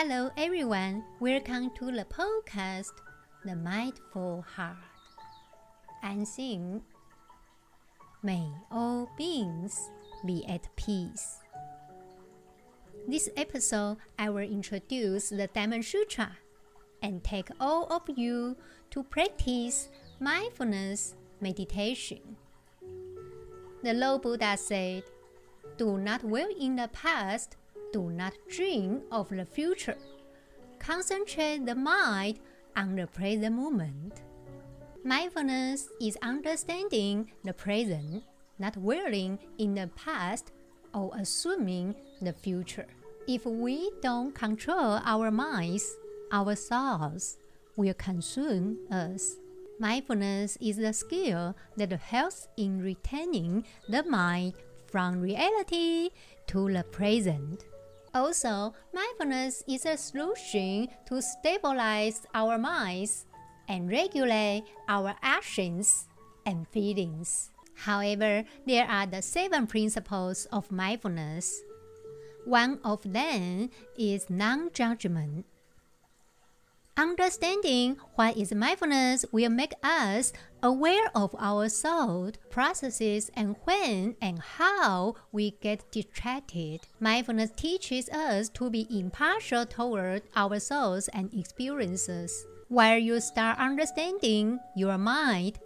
Hello, everyone. Welcome to the podcast, The Mindful Heart. And Xin, May all beings be at peace. This episode, I will introduce the Diamond Sutra and take all of you to practice mindfulness meditation. The Lord Buddha said, Do not dwell in the past do not dream of the future. Concentrate the mind on the present moment. Mindfulness is understanding the present, not dwelling in the past or assuming the future. If we don't control our minds, our thoughts will consume us. Mindfulness is the skill that helps in retaining the mind from reality to the present. Also, mindfulness is a solution to stabilize our minds and regulate our actions and feelings. However, there are the seven principles of mindfulness. One of them is non judgment. Understanding what is mindfulness will make us aware of our thought processes and when and how we get distracted. Mindfulness teaches us to be impartial toward our thoughts and experiences. While you start understanding your mind,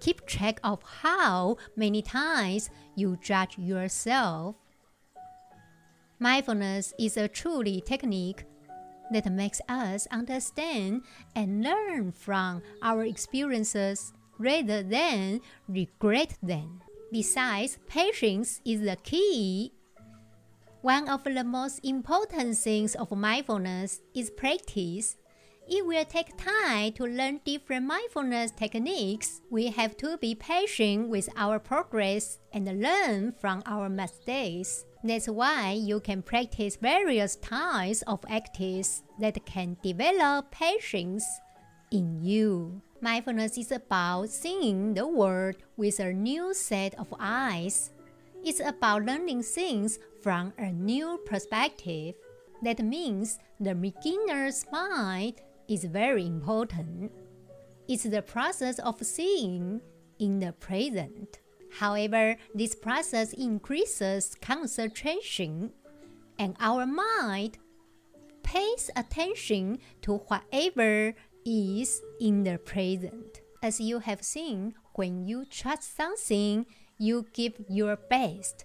keep track of how many times you judge yourself. Mindfulness is a truly technique that makes us understand and learn from our experiences rather than regret them. Besides, patience is the key. One of the most important things of mindfulness is practice. It will take time to learn different mindfulness techniques. We have to be patient with our progress and learn from our mistakes. That's why you can practice various types of activities that can develop patience in you. Mindfulness is about seeing the world with a new set of eyes. It's about learning things from a new perspective. That means the beginner's mind is very important. It's the process of seeing in the present. However, this process increases concentration, and our mind pays attention to whatever is in the present. As you have seen, when you trust something, you give your best.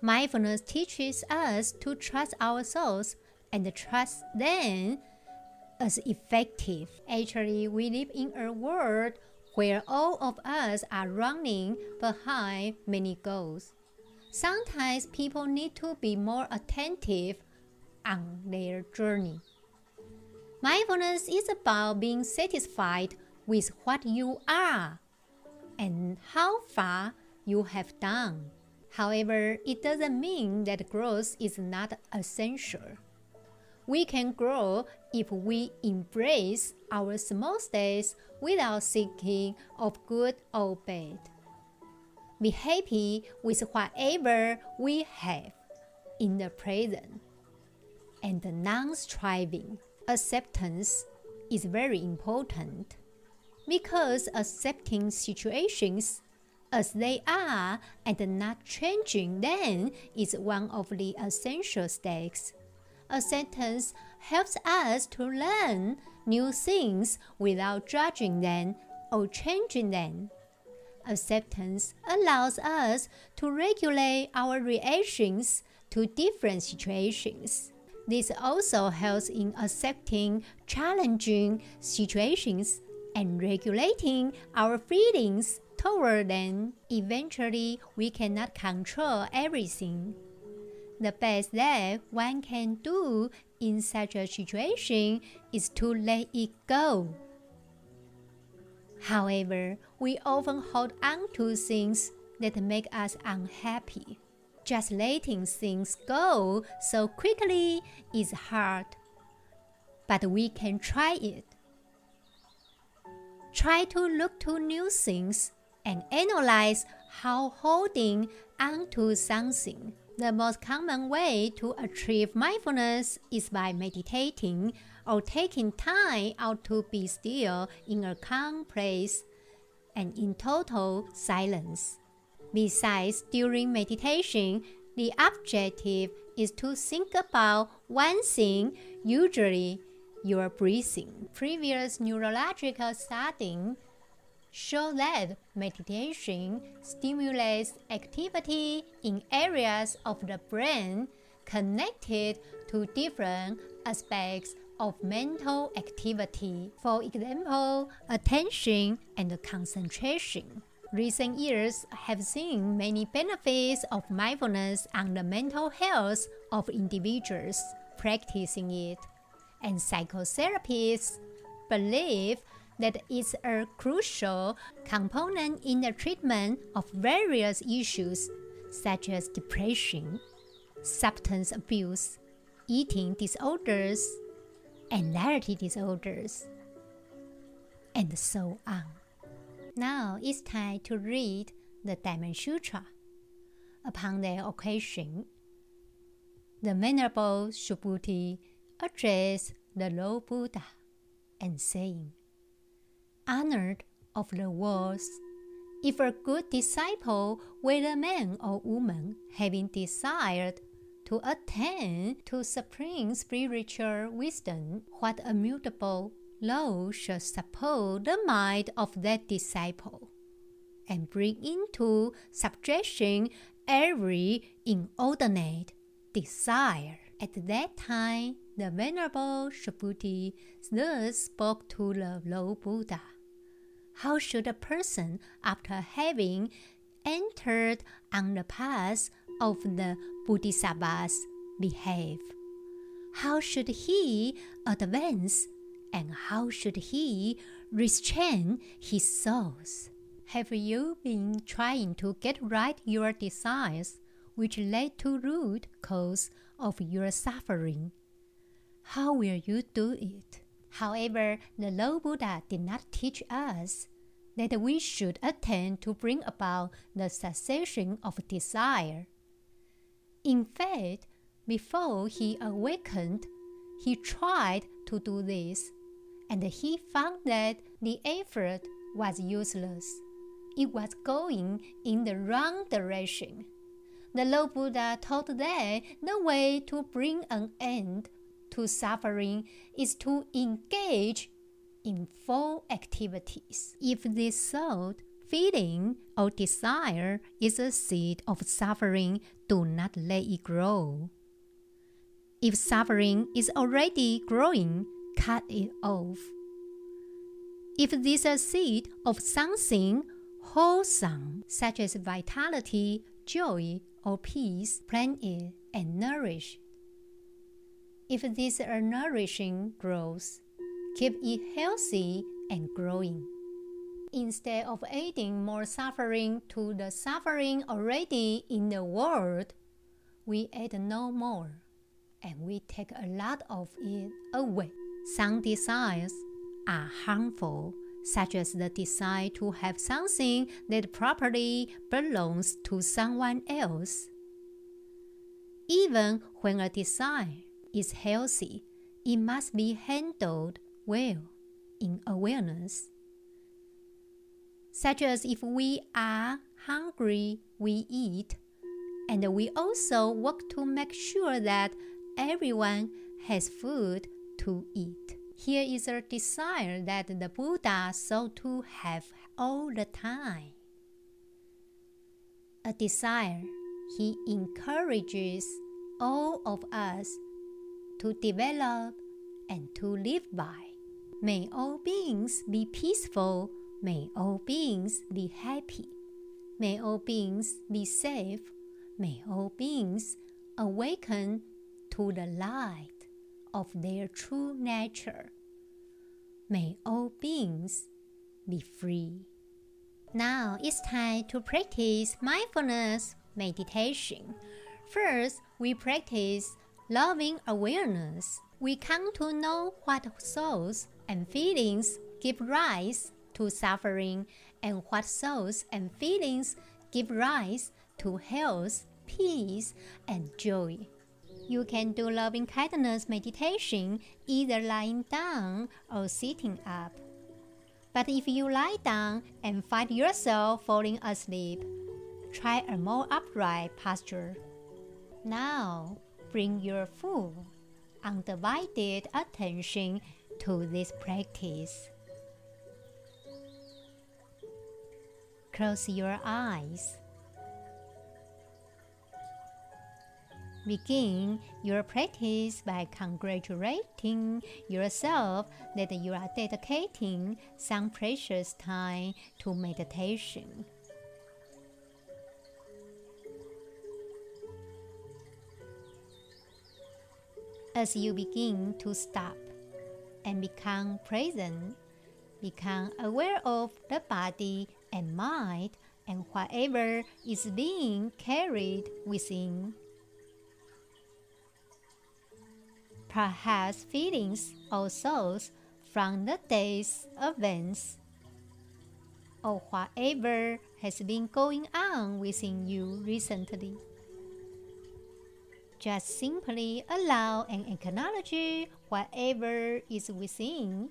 Mindfulness teaches us to trust ourselves and trust them as effective. Actually, we live in a world where all of us are running behind many goals. Sometimes people need to be more attentive on their journey. Mindfulness is about being satisfied with what you are and how far you have done. However, it doesn't mean that growth is not essential. We can grow if we embrace our small states without seeking of good or bad. Be happy with whatever we have in the present and non striving. Acceptance is very important because accepting situations as they are and not changing them is one of the essential steps acceptance helps us to learn new things without judging them or changing them. Acceptance allows us to regulate our reactions to different situations. This also helps in accepting challenging situations and regulating our feelings toward them. Eventually, we cannot control everything. The best that one can do in such a situation is to let it go. However, we often hold on to things that make us unhappy. Just letting things go so quickly is hard, but we can try it. Try to look to new things and analyze how holding on to something The most common way to achieve mindfulness is by meditating or taking time out to be still in a calm place and in total silence. Besides, during meditation, the objective is to think about one thing, usually your breathing. Previous neurological studies show that meditation stimulates activity in areas of the brain connected to different aspects of mental activity. For example, attention and concentration. Recent years have seen many benefits of mindfulness on the mental health of individuals practicing it, and psychotherapists believe that it's a crucial component in the treatment of various issues such as depression, substance abuse, eating disorders, anxiety disorders, and so on. Now it's time to read the Diamond Sutra. Upon the occasion, the Venerable Subhuti addressed the Lord Buddha and saying, honored of the world. If a good disciple, whether man or woman, having desired to attain to supreme spiritual wisdom, what immutable law shall support the mind of that disciple, and bring into subjection every inordinate desire. At that time, the Venerable Subhuti thus spoke to the Lord Buddha. How should a person, after having entered on the path of the Bodhisattvas, behave? How should he advance and how should he restrain his thoughts? Have you been trying to get right your desires, which led to root cause of your suffering? How will you do it? However, the Lord Buddha did not teach us that we should attempt to bring about the cessation of desire. In fact, before he awakened, he tried to do this, and he found that the effort was useless. It was going in the wrong direction. The Lord Buddha taught that the way to bring an end to suffering is to engage in four activities. If this thought, feeling, or desire is a seed of suffering, do not let it grow. If suffering is already growing, cut it off. If this is a seed of something wholesome, such as vitality, joy, or peace, plant it and nourish if this are nourishing growth, keep it healthy and growing. Instead of adding more suffering to the suffering already in the world, we add no more, and we take a lot of it away. Some desires are harmful, such as the desire to have something that properly belongs to someone else. Even when a desire is healthy, it must be handled well in awareness. Such as if we are hungry, we eat, and we also work to make sure that everyone has food to eat. Here is a desire that the Buddha sought to have all the time. A desire he encourages all of us to develop and to live by. May all beings be peaceful. May all beings be happy. May all beings be safe. May all beings awaken to the light of their true nature. May all beings be free. Now it's time to practice mindfulness meditation. First, we practice loving awareness, we come to know what thoughts and feelings give rise to suffering and what thoughts and feelings give rise to health, peace and joy. You can do loving kindness meditation either lying down or sitting up. But if you lie down and find yourself falling asleep, try a more upright posture. Now, bring your full, undivided attention to this practice. Close your eyes. Begin your practice by congratulating yourself that you are dedicating some precious time to meditation. As you begin to stop and become present, become aware of the body and mind and whatever is being carried within. Perhaps feelings or thoughts from the day's events, or whatever has been going on within you recently. Just simply allow and acknowledge whatever is within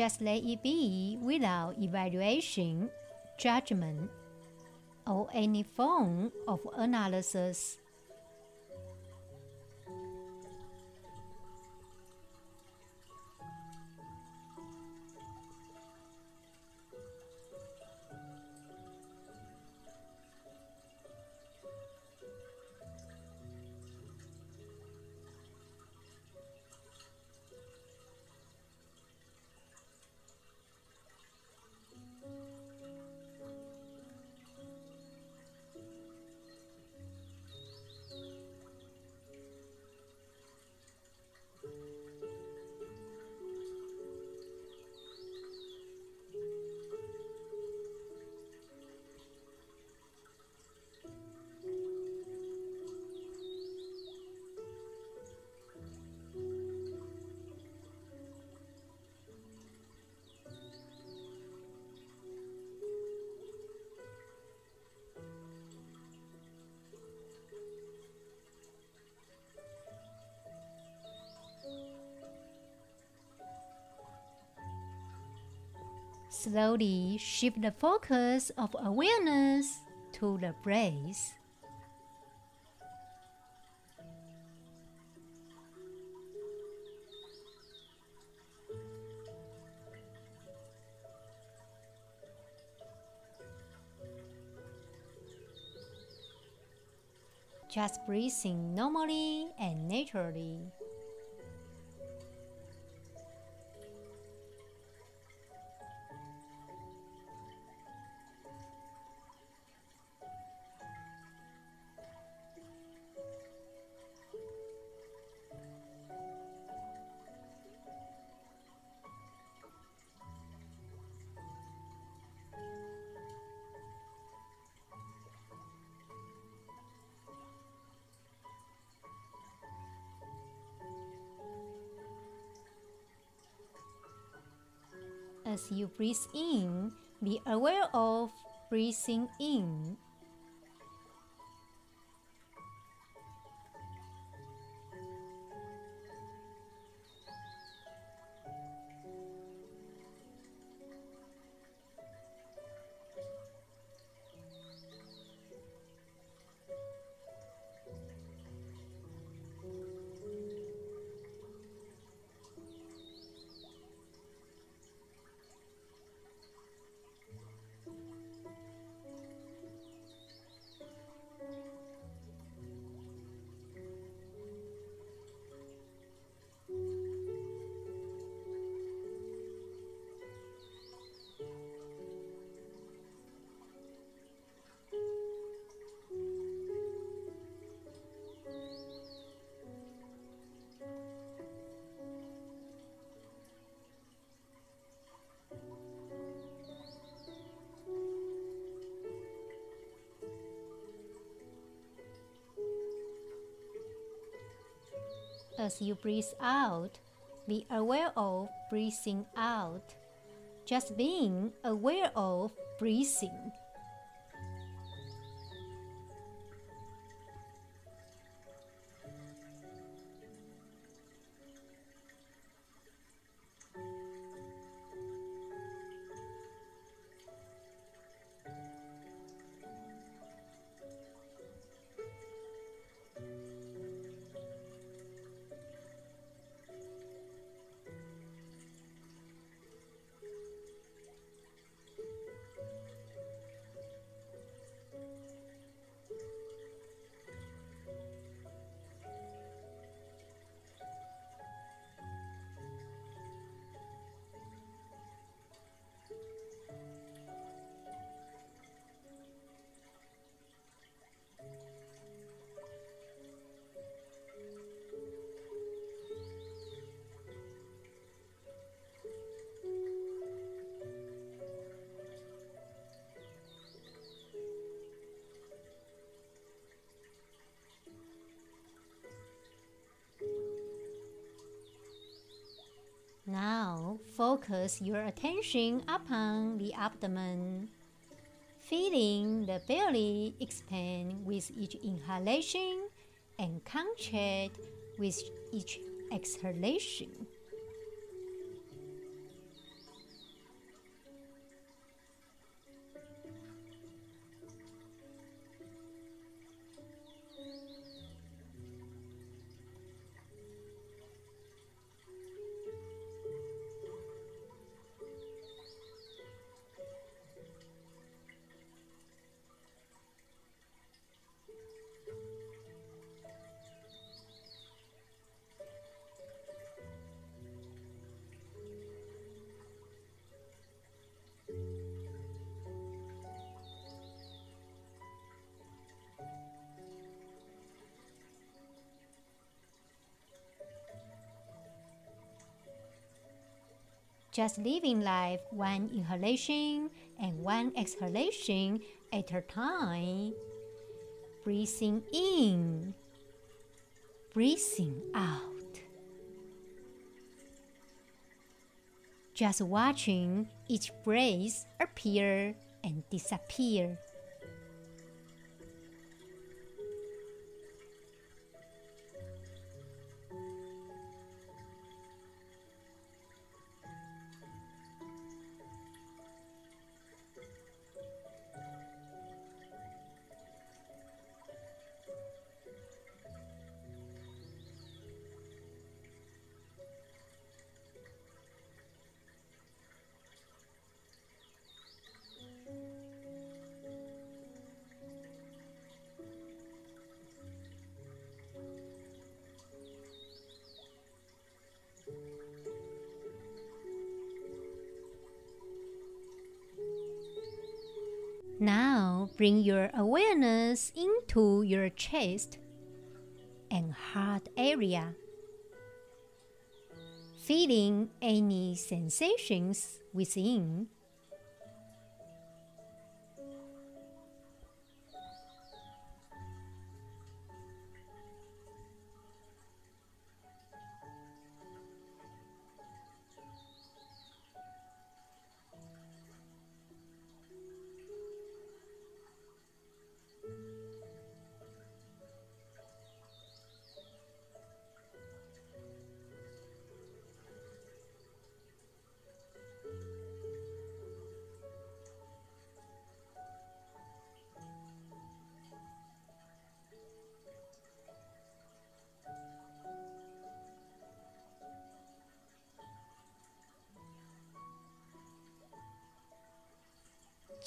Just let it be without evaluation, judgment, or any form of analysis. Slowly shift the focus of awareness to the breath. Just breathing normally and naturally. You breathe in, be aware of breathing in As you breathe out, be aware of breathing out. Just being aware of breathing. Focus your attention upon the abdomen, feeling the belly expand with each inhalation and contract with each exhalation. Just living life one inhalation and one exhalation at a time. Breathing in, breathing out. Just watching each breath appear and disappear. Bring your awareness into your chest and heart area. Feeling any sensations within.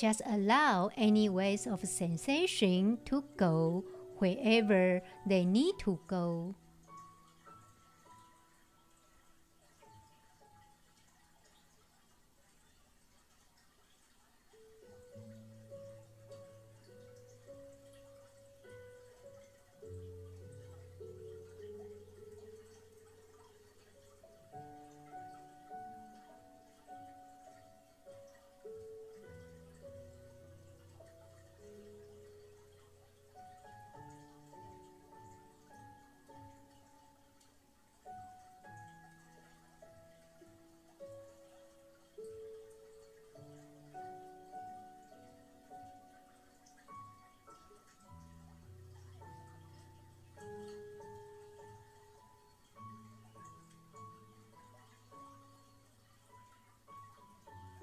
Just allow any waves of sensation to go wherever they need to go.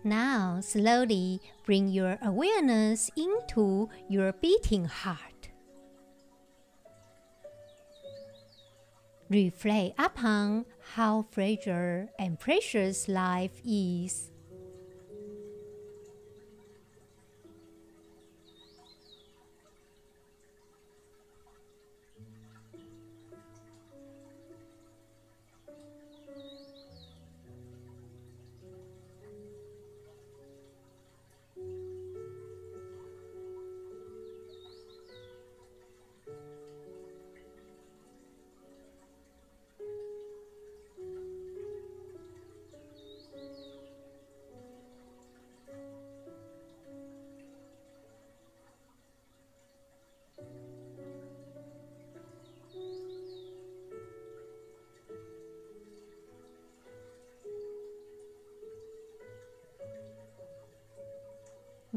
Now, slowly bring your awareness into your beating heart. Reflect upon how fragile and precious life is.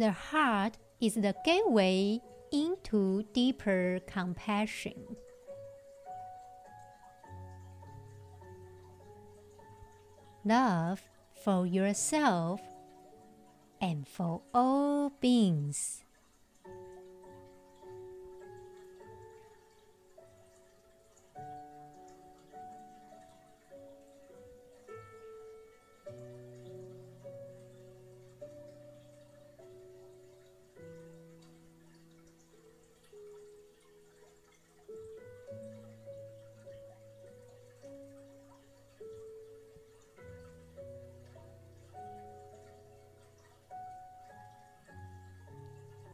The heart is the gateway into deeper compassion. Love for yourself and for all beings.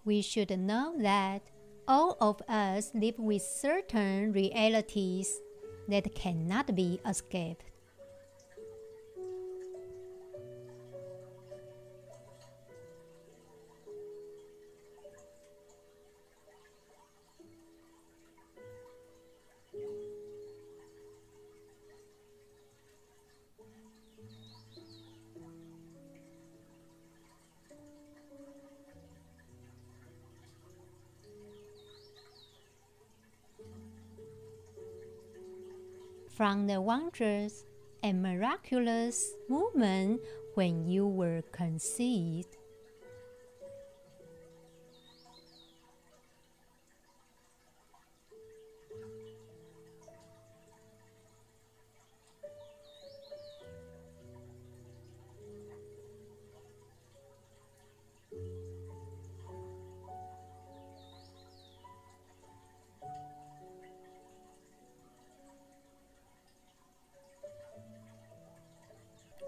We should know that all of us live with certain realities that cannot be escaped. From the wondrous and miraculous movement when you were conceived.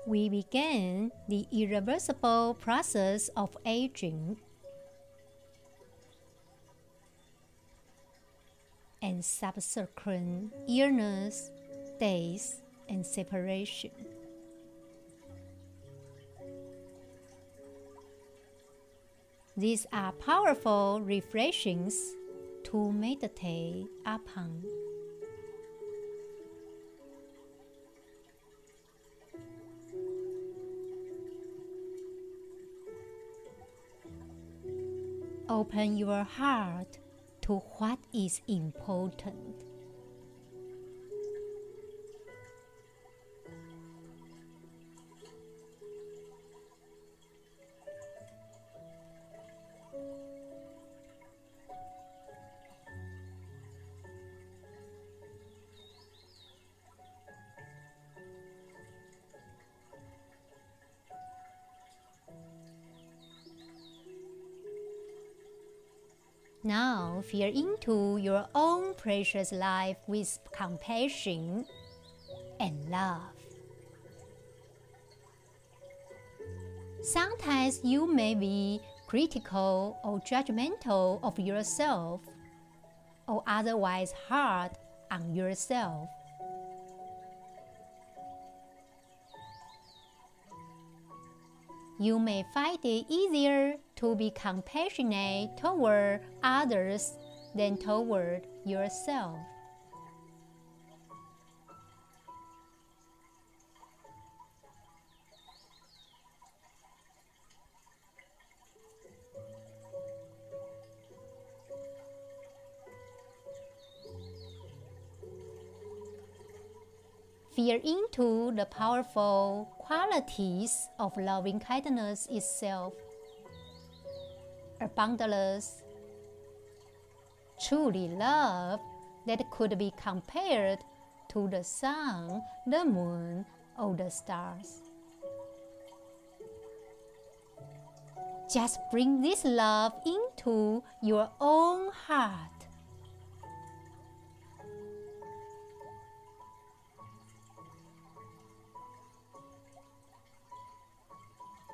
We begin the irreversible process of aging and subsequent illness, death, and separation. These are powerful refreshings to meditate upon. Open your heart to what is important. Now feel into your own precious life with compassion and love. Sometimes you may be critical or judgmental of yourself or otherwise hard on yourself. You may find it easier to be compassionate toward others than toward yourself. Fear into the powerful qualities of loving kindness itself. A boundless, truly love that could be compared to the sun, the moon, or the stars. Just bring this love into your own heart.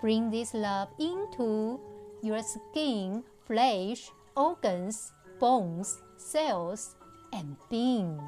Bring this love into your skin, flesh, organs, bones, cells, and being.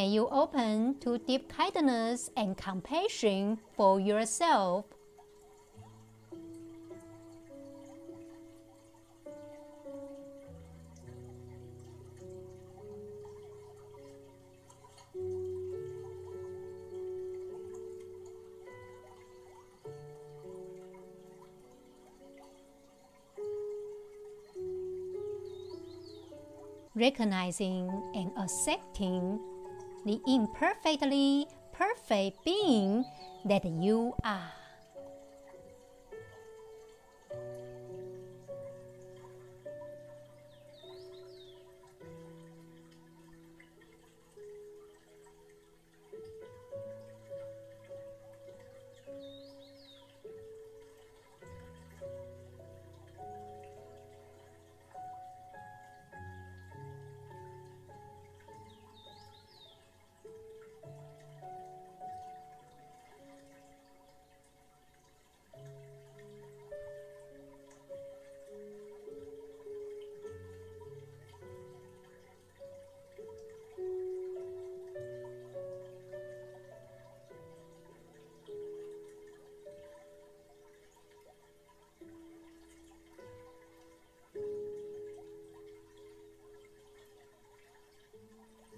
May you open to deep kindness and compassion for yourself. recognizing and accepting the imperfectly perfect being that you are.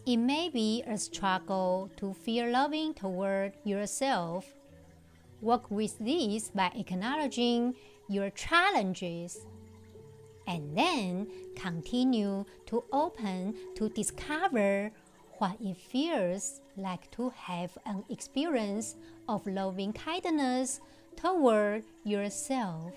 It may be a struggle to feel loving toward yourself. Work with this by acknowledging your challenges and then continue to open to discover what it feels like to have an experience of loving kindness toward yourself.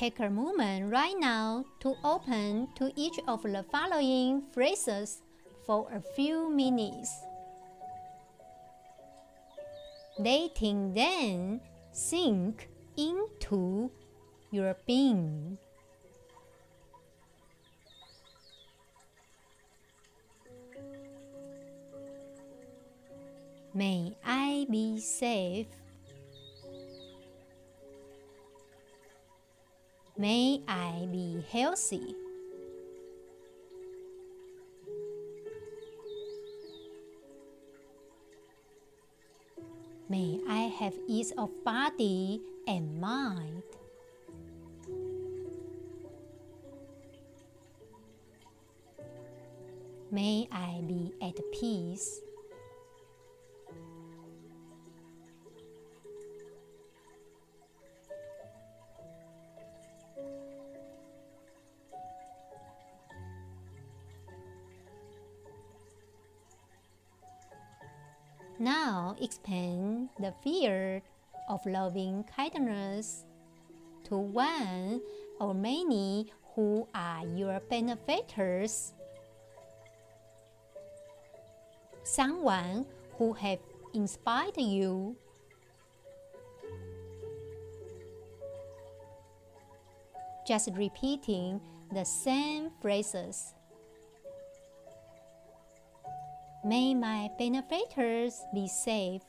Take a moment right now to open to each of the following phrases for a few minutes. Letting them sink into your being. May I be safe May I be healthy. May I have ease of body and mind. May I be at peace. Now expand the field of loving kindness to one or many who are your benefactors. Someone who have inspired you. Just repeating the same phrases. May my benefactors be safe.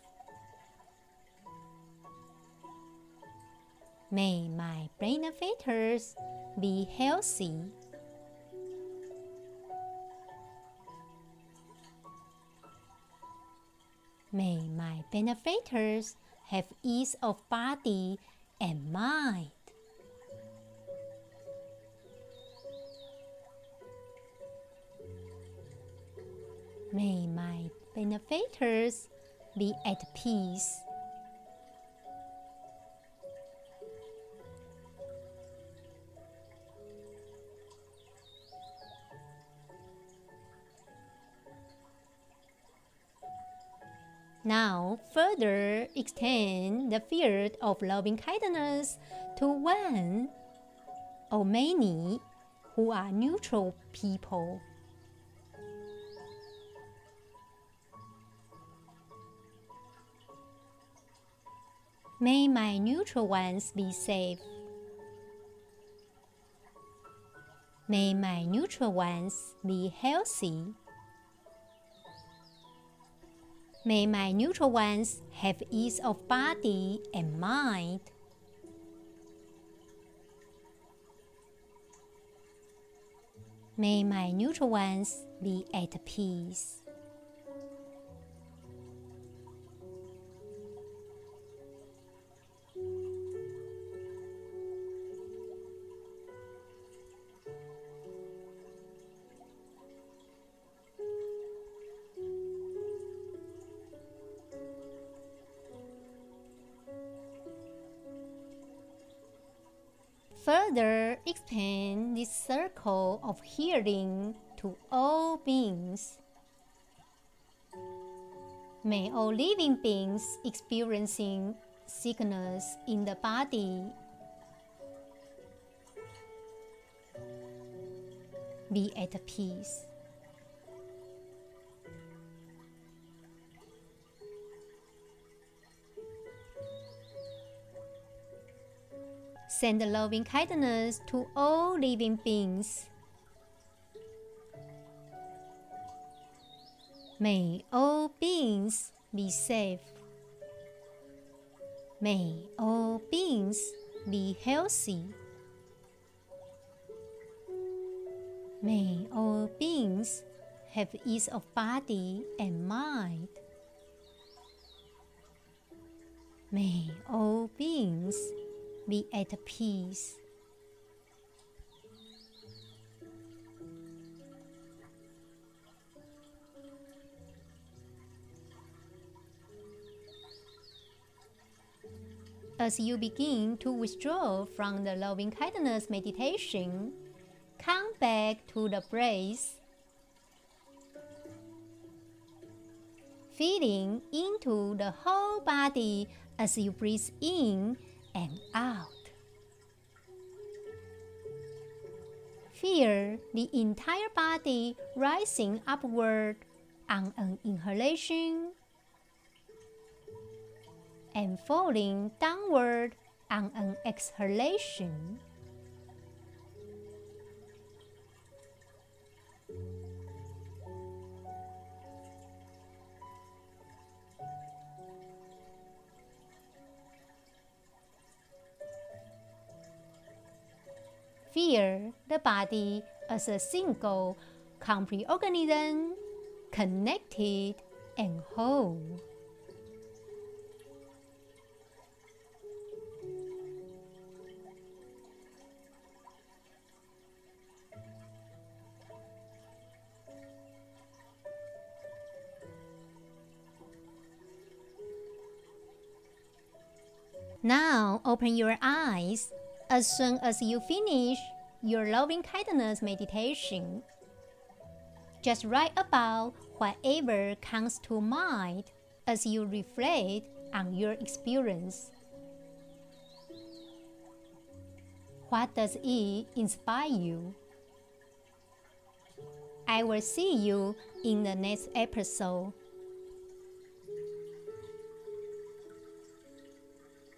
May my benefactors be healthy. May my benefactors have ease of body and mind. May my benefactors be at peace. Now, further extend the field of loving kindness to one or many who are neutral people. May my neutral ones be safe. May my neutral ones be healthy. May my neutral ones have ease of body and mind. May my neutral ones be at peace. Further expand this circle of healing to all beings. May all living beings experiencing sickness in the body be at peace. Send loving kindness to all living beings. May all beings be safe. May all beings be healthy. May all beings have ease of body and mind. May all beings be at peace. As you begin to withdraw from the loving kindness meditation, come back to the breath, feeling into the whole body as you breathe in and out. Feel the entire body rising upward on an inhalation and falling downward on an exhalation. Feel the body as a single, complete organism, connected and whole. Now open your eyes as soon as you finish your loving kindness meditation. Just write about whatever comes to mind as you reflect on your experience. What does it inspire you? I will see you in the next episode.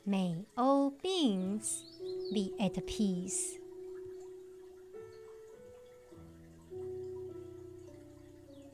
May all beings be at peace.